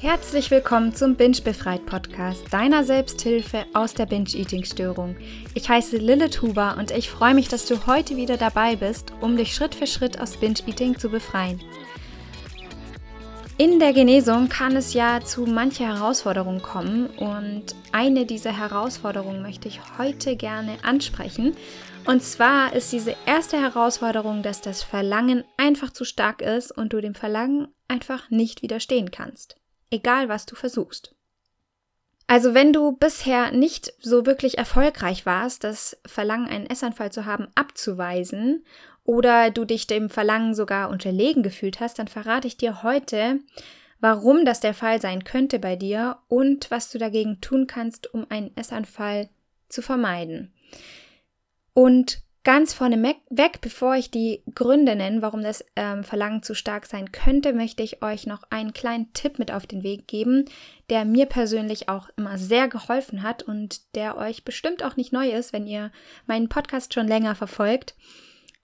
Herzlich willkommen zum Binge Befreit Podcast, deiner Selbsthilfe aus der Binge-Eating-Störung. Ich heiße Lilith Huber und ich freue mich, dass du heute wieder dabei bist, um dich Schritt für Schritt aus Binge-Eating zu befreien. In der Genesung kann es ja zu mancher Herausforderungen kommen und eine dieser Herausforderungen möchte ich heute gerne ansprechen. Und zwar ist diese erste Herausforderung, dass das Verlangen einfach zu stark ist und du dem Verlangen einfach nicht widerstehen kannst egal was du versuchst. Also wenn du bisher nicht so wirklich erfolgreich warst, das Verlangen, einen Essanfall zu haben, abzuweisen oder du dich dem Verlangen sogar unterlegen gefühlt hast, dann verrate ich dir heute, warum das der Fall sein könnte bei dir und was du dagegen tun kannst, um einen Essanfall zu vermeiden. Und Ganz vorne weg, bevor ich die Gründe nenne, warum das ähm, Verlangen zu stark sein könnte, möchte ich euch noch einen kleinen Tipp mit auf den Weg geben, der mir persönlich auch immer sehr geholfen hat und der euch bestimmt auch nicht neu ist, wenn ihr meinen Podcast schon länger verfolgt.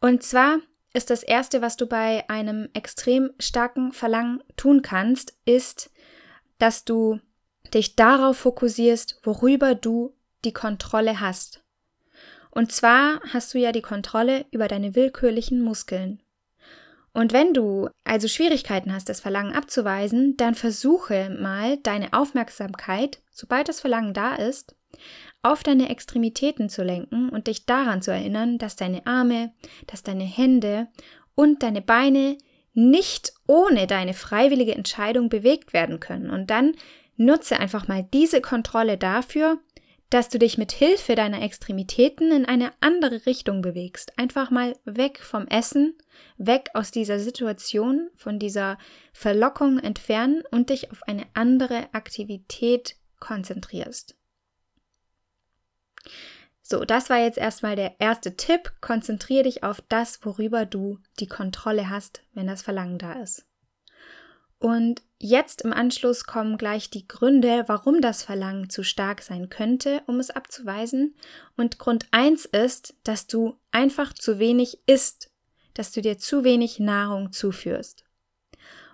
Und zwar ist das Erste, was du bei einem extrem starken Verlangen tun kannst, ist, dass du dich darauf fokussierst, worüber du die Kontrolle hast. Und zwar hast du ja die Kontrolle über deine willkürlichen Muskeln. Und wenn du also Schwierigkeiten hast, das Verlangen abzuweisen, dann versuche mal deine Aufmerksamkeit, sobald das Verlangen da ist, auf deine Extremitäten zu lenken und dich daran zu erinnern, dass deine Arme, dass deine Hände und deine Beine nicht ohne deine freiwillige Entscheidung bewegt werden können. Und dann nutze einfach mal diese Kontrolle dafür, dass du dich mit Hilfe deiner Extremitäten in eine andere Richtung bewegst. Einfach mal weg vom Essen, weg aus dieser Situation, von dieser Verlockung entfernen und dich auf eine andere Aktivität konzentrierst. So, das war jetzt erstmal der erste Tipp. Konzentriere dich auf das, worüber du die Kontrolle hast, wenn das Verlangen da ist. Und jetzt im Anschluss kommen gleich die Gründe, warum das Verlangen zu stark sein könnte, um es abzuweisen. Und Grund eins ist, dass du einfach zu wenig isst, dass du dir zu wenig Nahrung zuführst.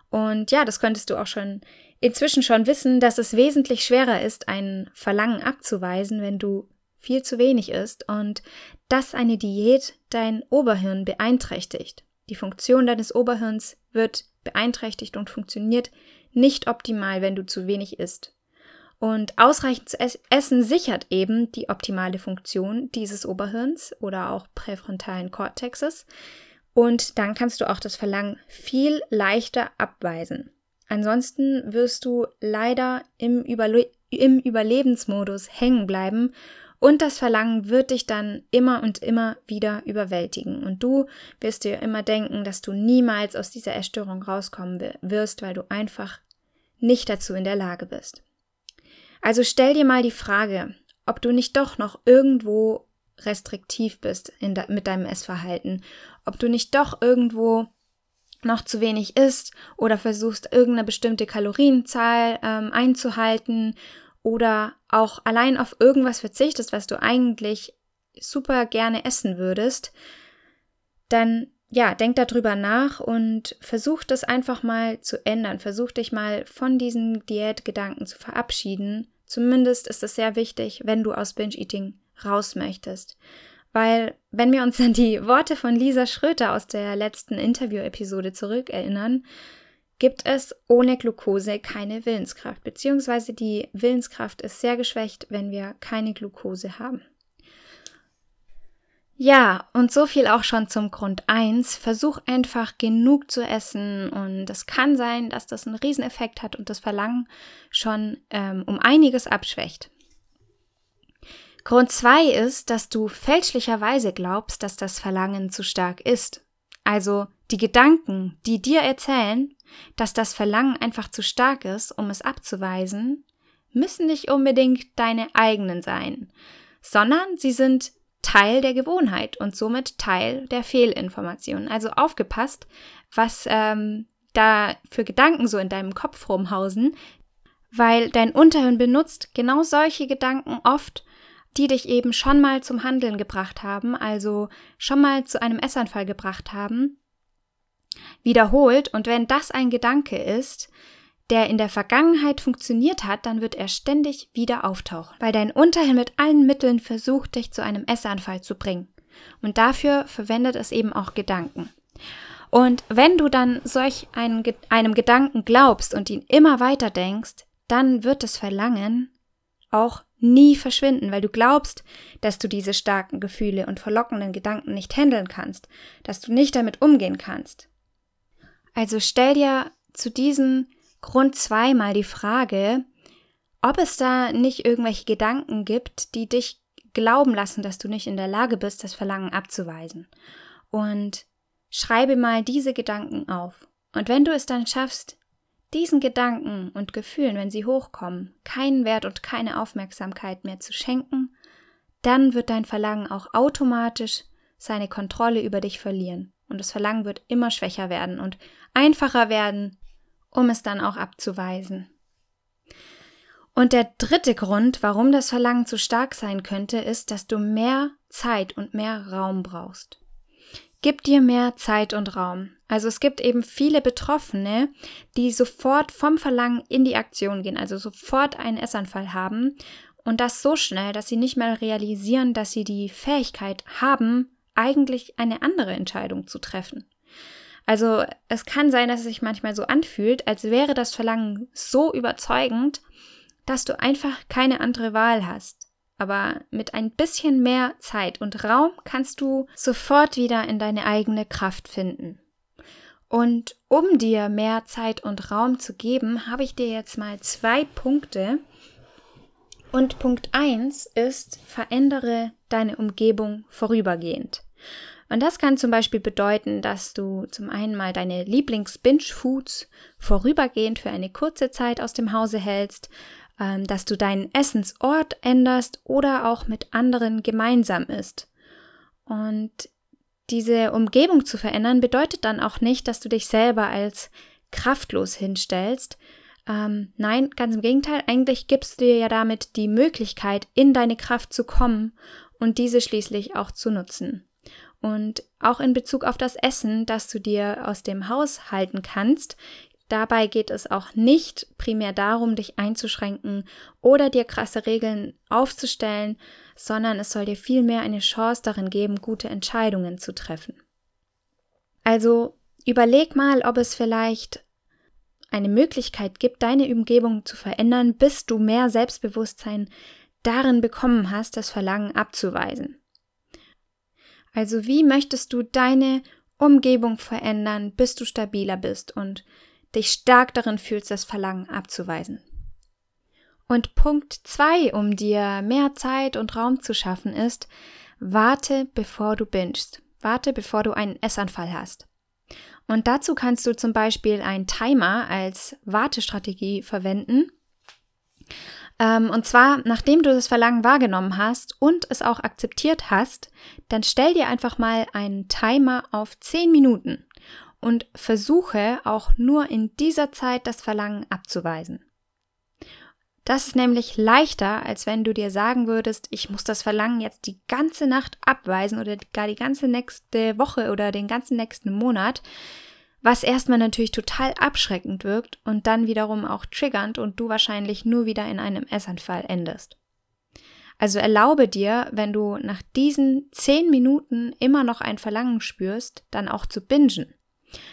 Und ja, das könntest du auch schon inzwischen schon wissen, dass es wesentlich schwerer ist, ein Verlangen abzuweisen, wenn du viel zu wenig isst und dass eine Diät dein Oberhirn beeinträchtigt. Die Funktion deines Oberhirns wird beeinträchtigt und funktioniert nicht optimal, wenn du zu wenig isst. Und ausreichend zu essen sichert eben die optimale Funktion dieses Oberhirns oder auch präfrontalen Kortexes. Und dann kannst du auch das Verlangen viel leichter abweisen. Ansonsten wirst du leider im, Überle im Überlebensmodus hängen bleiben und das Verlangen wird dich dann immer und immer wieder überwältigen. Und du wirst dir immer denken, dass du niemals aus dieser Erstörung rauskommen wirst, weil du einfach nicht dazu in der Lage bist. Also stell dir mal die Frage, ob du nicht doch noch irgendwo restriktiv bist de mit deinem Essverhalten, ob du nicht doch irgendwo noch zu wenig isst oder versuchst irgendeine bestimmte Kalorienzahl ähm, einzuhalten oder auch allein auf irgendwas verzichtest, was du eigentlich super gerne essen würdest, dann ja, denk darüber nach und versuch das einfach mal zu ändern. Versuch dich mal von diesen Diätgedanken zu verabschieden. Zumindest ist es sehr wichtig, wenn du aus Binge-Eating raus möchtest. Weil, wenn wir uns an die Worte von Lisa Schröter aus der letzten Interview-Episode zurückerinnern, gibt es ohne Glucose keine Willenskraft, beziehungsweise die Willenskraft ist sehr geschwächt, wenn wir keine Glucose haben. Ja, und so viel auch schon zum Grund 1. Versuch einfach genug zu essen und es kann sein, dass das einen Rieseneffekt hat und das Verlangen schon ähm, um einiges abschwächt. Grund 2 ist, dass du fälschlicherweise glaubst, dass das Verlangen zu stark ist. Also die Gedanken, die dir erzählen, dass das Verlangen einfach zu stark ist, um es abzuweisen, müssen nicht unbedingt deine eigenen sein, sondern sie sind Teil der Gewohnheit und somit Teil der Fehlinformation. Also aufgepasst, was ähm, da für Gedanken so in deinem Kopf rumhausen, weil dein Unterhirn benutzt genau solche Gedanken oft, die dich eben schon mal zum Handeln gebracht haben, also schon mal zu einem Essanfall gebracht haben, wiederholt. Und wenn das ein Gedanke ist, der in der Vergangenheit funktioniert hat, dann wird er ständig wieder auftauchen, weil dein Unterhirn mit allen Mitteln versucht, dich zu einem Essanfall zu bringen. Und dafür verwendet es eben auch Gedanken. Und wenn du dann solch einen, einem Gedanken glaubst und ihn immer weiter denkst, dann wird das Verlangen auch nie verschwinden, weil du glaubst, dass du diese starken Gefühle und verlockenden Gedanken nicht handeln kannst, dass du nicht damit umgehen kannst. Also stell dir zu diesem Grund zweimal die Frage, ob es da nicht irgendwelche Gedanken gibt, die dich glauben lassen, dass du nicht in der Lage bist, das Verlangen abzuweisen. Und schreibe mal diese Gedanken auf. Und wenn du es dann schaffst, diesen Gedanken und Gefühlen, wenn sie hochkommen, keinen Wert und keine Aufmerksamkeit mehr zu schenken, dann wird dein Verlangen auch automatisch seine Kontrolle über dich verlieren. Und das Verlangen wird immer schwächer werden und einfacher werden, um es dann auch abzuweisen. Und der dritte Grund, warum das Verlangen zu stark sein könnte, ist, dass du mehr Zeit und mehr Raum brauchst. Gib dir mehr Zeit und Raum. Also es gibt eben viele Betroffene, die sofort vom Verlangen in die Aktion gehen, also sofort einen Essanfall haben und das so schnell, dass sie nicht mehr realisieren, dass sie die Fähigkeit haben, eigentlich eine andere Entscheidung zu treffen. Also es kann sein, dass es sich manchmal so anfühlt, als wäre das Verlangen so überzeugend, dass du einfach keine andere Wahl hast. Aber mit ein bisschen mehr Zeit und Raum kannst du sofort wieder in deine eigene Kraft finden. Und um dir mehr Zeit und Raum zu geben, habe ich dir jetzt mal zwei Punkte. Und Punkt eins ist, verändere deine Umgebung vorübergehend. Und das kann zum Beispiel bedeuten, dass du zum einen mal deine Lieblings-Binge-Foods vorübergehend für eine kurze Zeit aus dem Hause hältst, ähm, dass du deinen Essensort änderst oder auch mit anderen gemeinsam isst. Und diese Umgebung zu verändern bedeutet dann auch nicht, dass du dich selber als kraftlos hinstellst. Ähm, nein, ganz im Gegenteil, eigentlich gibst du dir ja damit die Möglichkeit, in deine Kraft zu kommen und diese schließlich auch zu nutzen. Und auch in Bezug auf das Essen, das du dir aus dem Haus halten kannst, dabei geht es auch nicht primär darum, dich einzuschränken oder dir krasse Regeln aufzustellen, sondern es soll dir vielmehr eine Chance darin geben, gute Entscheidungen zu treffen. Also überleg mal, ob es vielleicht eine Möglichkeit gibt, deine Umgebung zu verändern, bis du mehr Selbstbewusstsein darin bekommen hast, das Verlangen abzuweisen. Also wie möchtest du deine Umgebung verändern, bis du stabiler bist und dich stark darin fühlst, das Verlangen abzuweisen. Und Punkt zwei, um dir mehr Zeit und Raum zu schaffen, ist, warte, bevor du bingst. Warte, bevor du einen Essanfall hast. Und dazu kannst du zum Beispiel einen Timer als Wartestrategie verwenden. Ähm, und zwar, nachdem du das Verlangen wahrgenommen hast und es auch akzeptiert hast, dann stell dir einfach mal einen Timer auf 10 Minuten und versuche auch nur in dieser Zeit das Verlangen abzuweisen. Das ist nämlich leichter, als wenn du dir sagen würdest, ich muss das Verlangen jetzt die ganze Nacht abweisen oder gar die ganze nächste Woche oder den ganzen nächsten Monat was erstmal natürlich total abschreckend wirkt und dann wiederum auch triggernd und du wahrscheinlich nur wieder in einem Essanfall endest. Also erlaube dir, wenn du nach diesen zehn Minuten immer noch ein Verlangen spürst, dann auch zu bingen.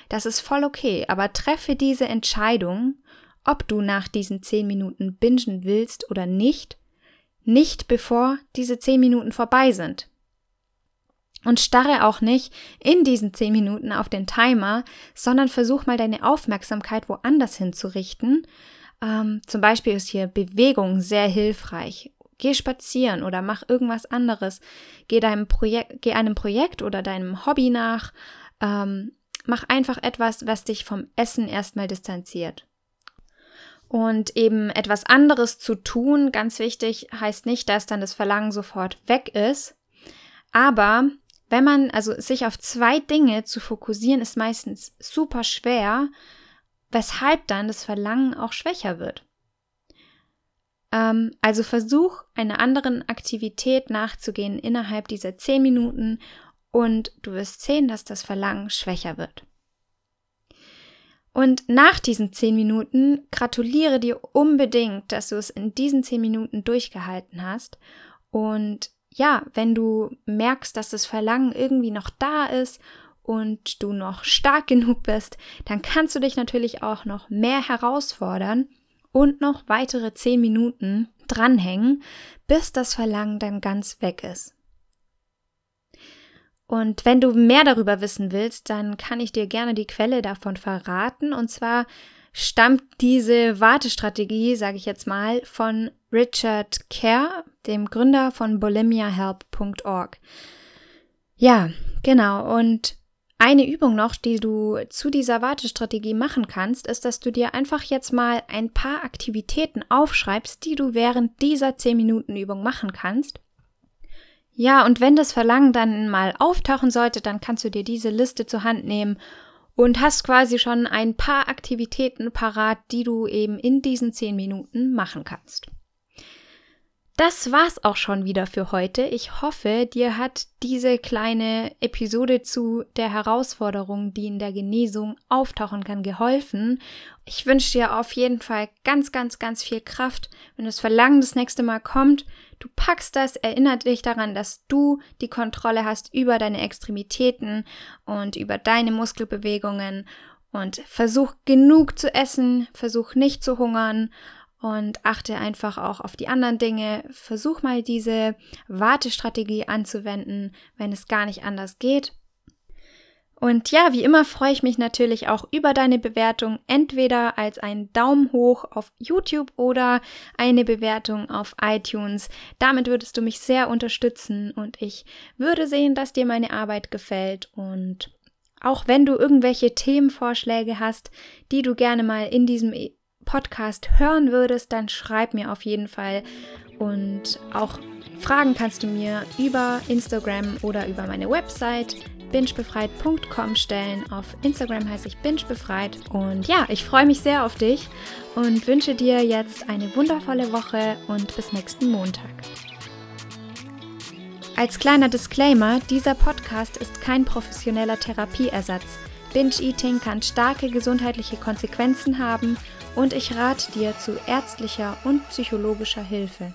Das ist voll okay, aber treffe diese Entscheidung, ob du nach diesen zehn Minuten bingen willst oder nicht, nicht bevor diese zehn Minuten vorbei sind. Und starre auch nicht in diesen 10 Minuten auf den Timer, sondern versuch mal deine Aufmerksamkeit woanders hinzurichten. Ähm, zum Beispiel ist hier Bewegung sehr hilfreich. Geh spazieren oder mach irgendwas anderes. Geh deinem Projekt, geh einem Projekt oder deinem Hobby nach. Ähm, mach einfach etwas, was dich vom Essen erstmal distanziert. Und eben etwas anderes zu tun, ganz wichtig, heißt nicht, dass dann das Verlangen sofort weg ist. Aber wenn man, also sich auf zwei Dinge zu fokussieren, ist meistens super schwer, weshalb dann das Verlangen auch schwächer wird. Ähm, also versuch, einer anderen Aktivität nachzugehen innerhalb dieser zehn Minuten und du wirst sehen, dass das Verlangen schwächer wird. Und nach diesen 10 Minuten gratuliere dir unbedingt, dass du es in diesen 10 Minuten durchgehalten hast. Und ja, wenn du merkst, dass das Verlangen irgendwie noch da ist und du noch stark genug bist, dann kannst du dich natürlich auch noch mehr herausfordern und noch weitere 10 Minuten dranhängen, bis das Verlangen dann ganz weg ist. Und wenn du mehr darüber wissen willst, dann kann ich dir gerne die Quelle davon verraten. Und zwar stammt diese Wartestrategie, sage ich jetzt mal, von Richard Kerr, dem Gründer von bulimiahelp.org. Ja, genau. Und eine Übung noch, die du zu dieser Wartestrategie machen kannst, ist, dass du dir einfach jetzt mal ein paar Aktivitäten aufschreibst, die du während dieser 10 Minuten Übung machen kannst. Ja, und wenn das Verlangen dann mal auftauchen sollte, dann kannst du dir diese Liste zur Hand nehmen und hast quasi schon ein paar Aktivitäten parat, die du eben in diesen zehn Minuten machen kannst. Das war's auch schon wieder für heute. Ich hoffe, dir hat diese kleine Episode zu der Herausforderung, die in der Genesung auftauchen kann, geholfen. Ich wünsche dir auf jeden Fall ganz, ganz, ganz viel Kraft, wenn das Verlangen das nächste Mal kommt. Du packst das, erinnert dich daran, dass du die Kontrolle hast über deine Extremitäten und über deine Muskelbewegungen und versuch genug zu essen, versuch nicht zu hungern und achte einfach auch auf die anderen Dinge. Versuch mal diese Wartestrategie anzuwenden, wenn es gar nicht anders geht. Und ja, wie immer freue ich mich natürlich auch über deine Bewertung, entweder als einen Daumen hoch auf YouTube oder eine Bewertung auf iTunes. Damit würdest du mich sehr unterstützen und ich würde sehen, dass dir meine Arbeit gefällt und auch wenn du irgendwelche Themenvorschläge hast, die du gerne mal in diesem Podcast hören würdest, dann schreib mir auf jeden Fall. Und auch Fragen kannst du mir über Instagram oder über meine Website bingebefreit.com stellen. Auf Instagram heiße ich bingebefreit. Und ja, ich freue mich sehr auf dich und wünsche dir jetzt eine wundervolle Woche und bis nächsten Montag. Als kleiner Disclaimer, dieser Podcast ist kein professioneller Therapieersatz. Binge-Eating kann starke gesundheitliche Konsequenzen haben und ich rate dir zu ärztlicher und psychologischer Hilfe.